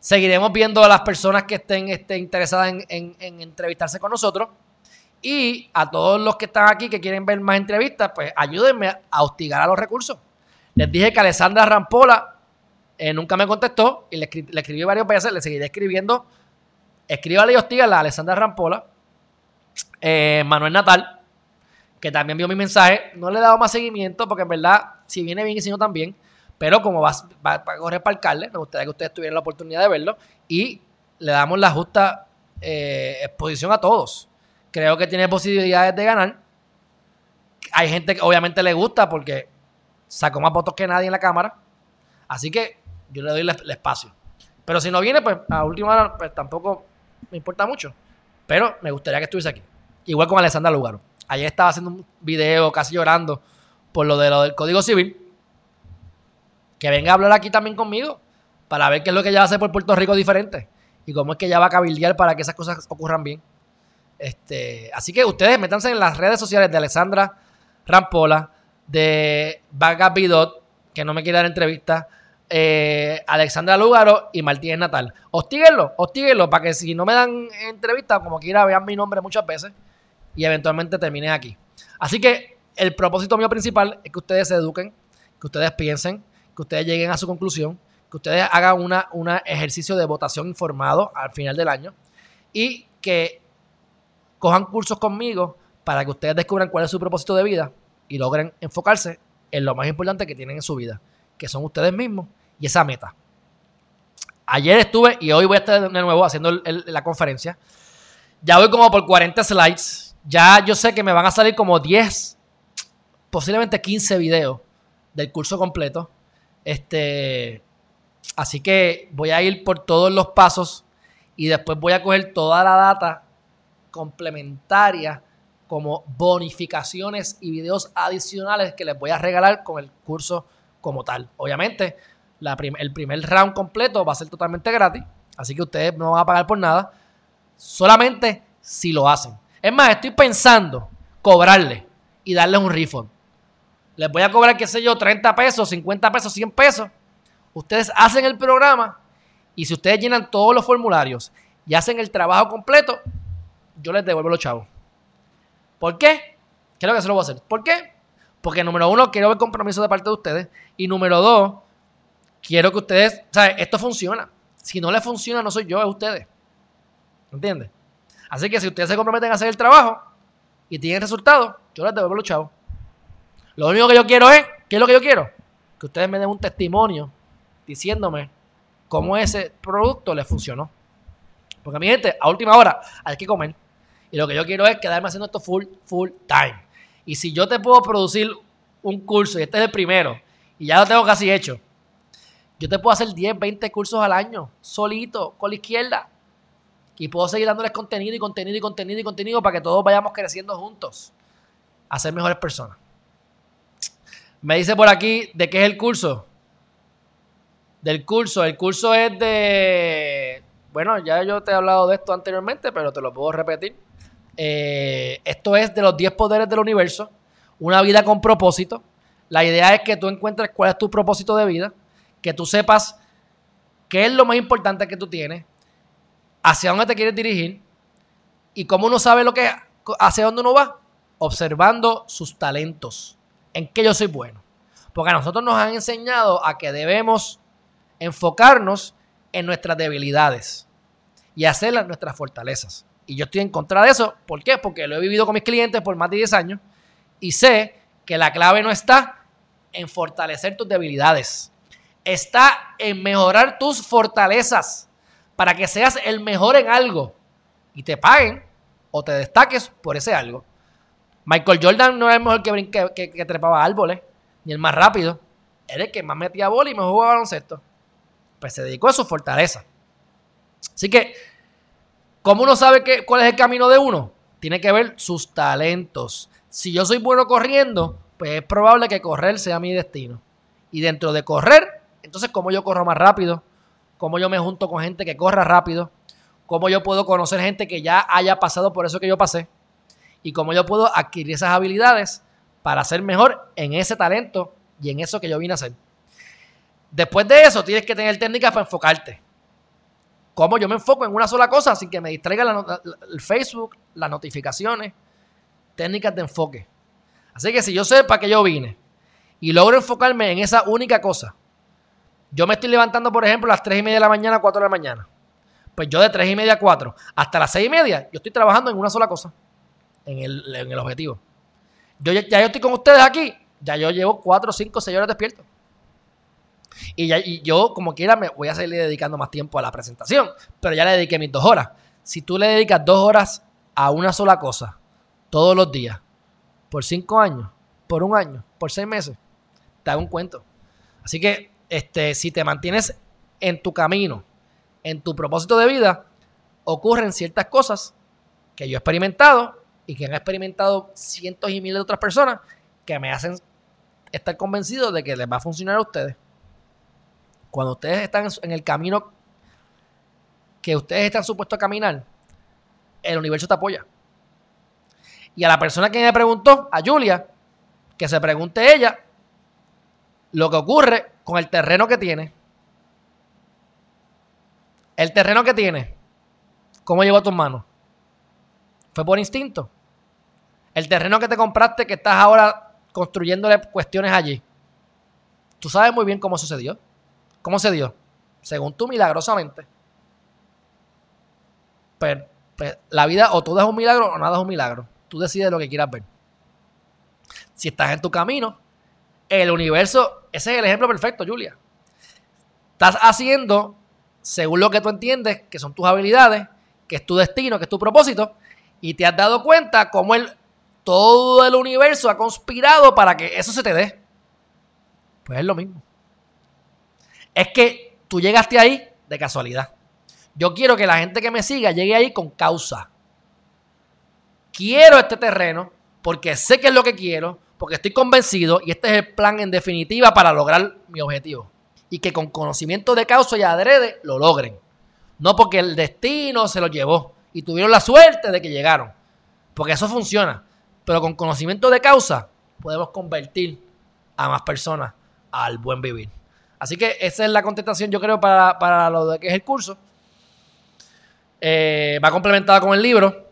Seguiremos viendo a las personas que estén este, interesadas en, entrevistarse con nosotros. Y a todos los que están aquí que quieren ver más entrevistas, pues ayúdenme a hostigar a los recursos. Les dije que Alessandra Rampola eh, nunca me contestó y le, escribí varios veces, le seguiré escribiendo. Escríbale y hostígala a Alessandra Rampola. Eh, Manuel Natal, que también vio mi mensaje. No le he dado más seguimiento porque en verdad, si viene bien y si no también. Pero como va, a correr para alcalde, me gustaría que ustedes tuvieran la oportunidad de verlo. Y le damos la justa eh, exposición a todos. Creo que tiene posibilidades de ganar. Hay gente que obviamente le gusta porque sacó más votos que nadie en la Cámara. Así que yo le doy el, espacio. Pero si no viene, pues a última hora pues, tampoco me importa mucho. Pero me gustaría que estuviese aquí. Igual con Alessandra Lugaro. Ayer estaba haciendo un video casi llorando por lo, de lo del Código Civil. Que venga a hablar aquí también conmigo para ver qué es lo que ella hace por Puerto Rico diferente y cómo es que ella va a cabildear para que esas cosas ocurran bien. Este, así que ustedes métanse en las redes sociales de Alessandra Rampola, de Vaga Bidot, que no me quiere dar entrevista, eh, Alexandra Lugaro y Martínez Natal. Hostíguenlo, hostíguenlo, para que si no me dan entrevista, como quiera, vean mi nombre muchas veces y eventualmente termine aquí. Así que el propósito mío principal es que ustedes se eduquen, que ustedes piensen, que ustedes lleguen a su conclusión, que ustedes hagan un ejercicio de votación informado al final del año y que cojan cursos conmigo para que ustedes descubran cuál es su propósito de vida y logren enfocarse en lo más importante que tienen en su vida, que son ustedes mismos y esa meta. Ayer estuve y hoy voy a estar de nuevo haciendo la conferencia. Ya voy como por 40 slides ya yo sé que me van a salir como 10, posiblemente 15 videos del curso completo. Este, así que voy a ir por todos los pasos y después voy a coger toda la data complementaria como bonificaciones y videos adicionales que les voy a regalar con el curso como tal. Obviamente, el primer round completo va a ser totalmente gratis, así que ustedes no van a pagar por nada, solamente si lo hacen. Es más, estoy pensando cobrarle y darles un refund. Les voy a cobrar, qué sé yo, 30 pesos, 50 pesos, 100 pesos. Ustedes hacen el programa y si ustedes llenan todos los formularios y hacen el trabajo completo, yo les devuelvo los chavos. ¿Por qué? Creo que se lo voy a hacer. ¿Por qué? Porque número uno, quiero ver compromiso de parte de ustedes. Y número dos, quiero que ustedes, sea, esto funciona. Si no les funciona, no soy yo, es ustedes. ¿Entiendes? Así que si ustedes se comprometen a hacer el trabajo y tienen resultados, yo les devuelvo los chavos. Lo único que yo quiero es, ¿qué es lo que yo quiero? Que ustedes me den un testimonio diciéndome cómo ese producto les funcionó. Porque mi gente, a última hora hay que comer. Y lo que yo quiero es quedarme haciendo esto full, full time. Y si yo te puedo producir un curso, y este es el primero, y ya lo tengo casi hecho, yo te puedo hacer 10, 20 cursos al año, solito, con la izquierda. Y puedo seguir dándoles contenido y contenido y contenido y contenido para que todos vayamos creciendo juntos a ser mejores personas. Me dice por aquí de qué es el curso. Del curso. El curso es de. Bueno, ya yo te he hablado de esto anteriormente, pero te lo puedo repetir. Eh, esto es de los 10 poderes del universo. Una vida con propósito. La idea es que tú encuentres cuál es tu propósito de vida. Que tú sepas qué es lo más importante que tú tienes hacia dónde te quieres dirigir y cómo uno sabe lo que hacia dónde uno va, observando sus talentos, en qué yo soy bueno. Porque a nosotros nos han enseñado a que debemos enfocarnos en nuestras debilidades y hacerlas nuestras fortalezas. Y yo estoy en contra de eso. ¿Por qué? Porque lo he vivido con mis clientes por más de 10 años y sé que la clave no está en fortalecer tus debilidades. Está en mejorar tus fortalezas para que seas el mejor en algo y te paguen o te destaques por ese algo. Michael Jordan no es el mejor que, que, trepaba árboles, ni el más rápido. Era el que más metía bola y mejor jugaba baloncesto. Pues se dedicó a su fortaleza. Así que, ¿cómo uno sabe que, cuál es el camino de uno? Tiene que ver sus talentos. Si yo soy bueno corriendo, pues es probable que correr sea mi destino. Y dentro de correr, entonces, ¿cómo yo corro más rápido? cómo yo me junto con gente que corra rápido, cómo yo puedo conocer gente que ya haya pasado por eso que yo pasé y cómo yo puedo adquirir esas habilidades para ser mejor en ese talento y en eso que yo vine a hacer. Después de eso, tienes que tener técnicas para enfocarte. ¿Cómo yo me enfoco en una sola cosa sin que me distraiga el Facebook, las notificaciones? Técnicas de enfoque. Así que si yo sé para qué yo vine y logro enfocarme en esa única cosa, yo me estoy levantando, por ejemplo, a las 3 y media de la mañana, 4 de la mañana. Pues yo de 3 y media a 4 hasta las 6 y media, yo estoy trabajando en una sola cosa, en el, objetivo. Yo ya, yo estoy con ustedes aquí, ya yo llevo 4, 5, 6 horas despierto. Y, ya, y yo, como quiera, me voy a seguir dedicando más tiempo a la presentación, pero ya le dediqué mis dos horas. Si tú le dedicas dos horas a una sola cosa todos los días, por cinco años, por un año, por seis meses, te hago un cuento. Así que este, si te mantienes en tu camino, en tu propósito de vida, ocurren ciertas cosas que yo he experimentado y que han experimentado cientos y miles de otras personas que me hacen estar convencido de que les va a funcionar a ustedes. Cuando ustedes están en el camino que ustedes están supuestos a caminar, el universo te apoya. Y a la persona que me preguntó, a Julia, que se pregunte ella lo que ocurre con el terreno que tiene. El terreno que tiene, ¿cómo llegó a tus manos? ¿Fue por instinto? El terreno que te compraste, que estás ahora construyéndole cuestiones allí. Tú sabes muy bien cómo sucedió. ¿Cómo se dio? Según tú, milagrosamente. Pero, pues, la vida o todo es un milagro o nada es un milagro. Tú decides lo que quieras ver. Si estás en tu camino, el universo, ese es el ejemplo perfecto, Julia. Estás haciendo según lo que tú entiendes, que son tus habilidades, que es tu destino, que es tu propósito, y te has dado cuenta cómo el, todo el universo ha conspirado para que eso se te dé. Pues es lo mismo. Es que tú llegaste ahí de casualidad. Yo quiero que la gente que me siga llegue ahí con causa. Quiero este terreno porque sé que es lo que quiero, porque estoy convencido y este es el plan en definitiva para lograr mi objetivo. Y que con conocimiento de causa y adrede lo logren. No porque el destino se lo llevó y tuvieron la suerte de que llegaron. Porque eso funciona. Pero con conocimiento de causa podemos convertir a más personas al buen vivir. Así que esa es la contestación, yo creo, para, lo de que es el curso. Eh, va complementada con el libro.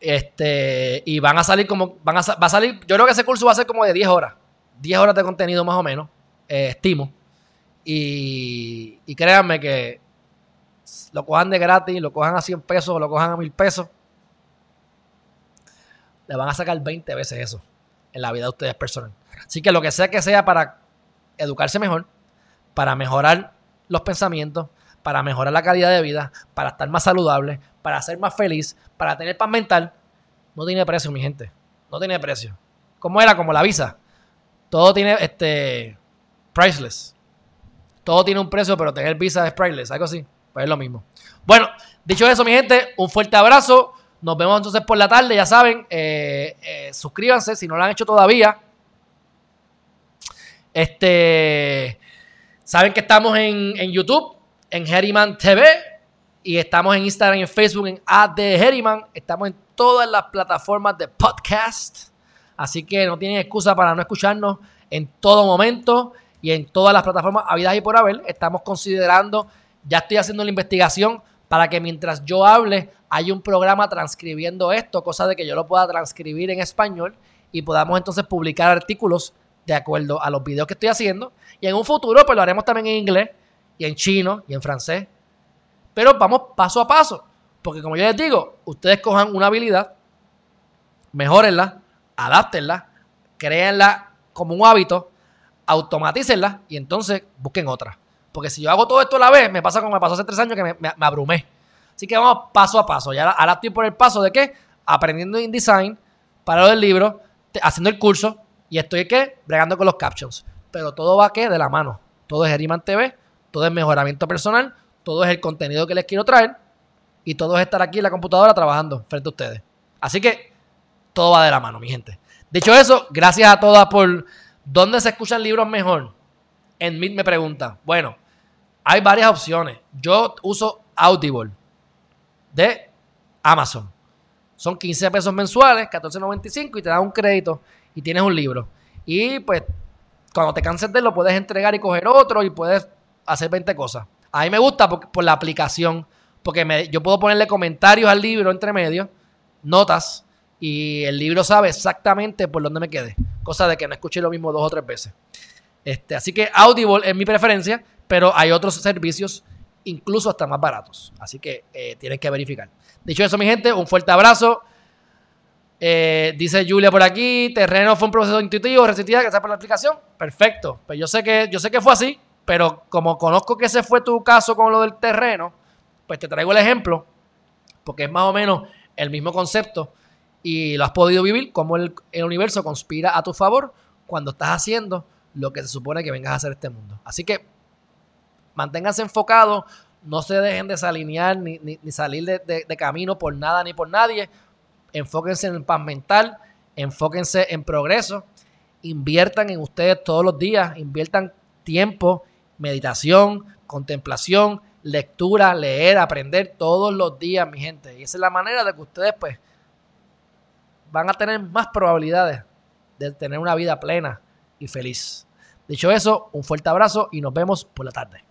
Este, y van a salir como. Van a, va a salir. Yo creo que ese curso va a ser como de 10 horas. 10 horas de contenido más o menos. Eh, estimo. Y, y créanme que lo cojan de gratis, lo cojan a 100 pesos, lo cojan a 1000 pesos. Le van a sacar 20 veces eso en la vida de ustedes personal. Así que lo que sea que sea para educarse mejor, para mejorar los pensamientos, para mejorar la calidad de vida, para estar más saludable, para ser más feliz, para tener paz mental, no tiene precio, mi gente. No tiene precio. ¿Cómo era? Como la visa. Todo tiene este priceless. Todo tiene un precio, pero tener visa es priceless, algo así. Pues es lo mismo. Bueno, dicho eso, mi gente, un fuerte abrazo. Nos vemos entonces por la tarde, ya saben. Eh, eh, suscríbanse si no lo han hecho todavía. Este, saben que estamos en, YouTube, en Herriman TV, y estamos en Instagram y en Facebook en AD Herriman. Estamos en todas las plataformas de podcast. Así que no tienen excusa para no escucharnos en todo momento y en todas las plataformas habidas y por haber. Estamos considerando, ya estoy haciendo la investigación para que mientras yo hable hay un programa transcribiendo esto, cosa de que yo lo pueda transcribir en español y podamos entonces publicar artículos de acuerdo a los videos que estoy haciendo. Y en un futuro, pues lo haremos también en inglés, y en chino, y en francés. Pero vamos paso a paso. Porque como yo les digo, ustedes cojan una habilidad, mejorenla, adáptenla, créenla como un hábito, automatícenla y entonces busquen otra. Porque si yo hago todo esto a la vez, me pasa como me pasó hace tres años que me, abrumé. Así que vamos paso a paso. Y ahora, estoy por el paso de qué? Aprendiendo InDesign, para lo del libro, haciendo el curso, y estoy ¿qué? Bregando con los captions. Pero todo va ¿qué? De la mano. Todo es Geriman TV, todo es mejoramiento personal, todo es el contenido que les quiero traer y todo es estar aquí en la computadora trabajando frente a ustedes. Así que todo va de la mano, mi gente. Dicho eso, gracias a todas por... ¿Dónde se escuchan libros mejor? En Meet me pregunta. Bueno, hay varias opciones. Yo uso Audible de Amazon. Son 15 pesos mensuales, 14.95 y te da un crédito y tienes un libro. Y pues cuando te canses de él, lo puedes entregar y coger otro y puedes hacer 20 cosas. A mí me gusta por, por la aplicación, porque yo puedo ponerle comentarios al libro entre medio, notas, y el libro sabe exactamente por dónde me quede. Cosa de que no escuché lo mismo dos o tres veces. Este, así que Audible es mi preferencia, pero hay otros servicios incluso hasta más baratos. Así que eh, tienen que verificar. Dicho eso, mi gente, un fuerte abrazo. Eh, dice Julia por aquí, terreno fue un proceso intuitivo, que está por la aplicación. Perfecto. Pues yo sé que, yo sé que fue así, pero como conozco que ese fue tu caso con lo del terreno, pues te traigo el ejemplo, porque es más o menos el mismo concepto y lo has podido vivir, como el, el universo conspira a tu favor cuando estás haciendo lo que se supone que vengas a hacer este mundo. Así que manténganse enfocados, no se dejen desalinear ni, ni- salir de, de- camino por nada ni por nadie. Enfóquense en paz mental, enfóquense en progreso, inviertan en ustedes todos los días, inviertan tiempo, meditación, contemplación, lectura, leer, aprender todos los días, mi gente. Y esa es la manera de que ustedes pues van a tener más probabilidades de tener una vida plena y feliz. Dicho eso, un fuerte abrazo y nos vemos por la tarde.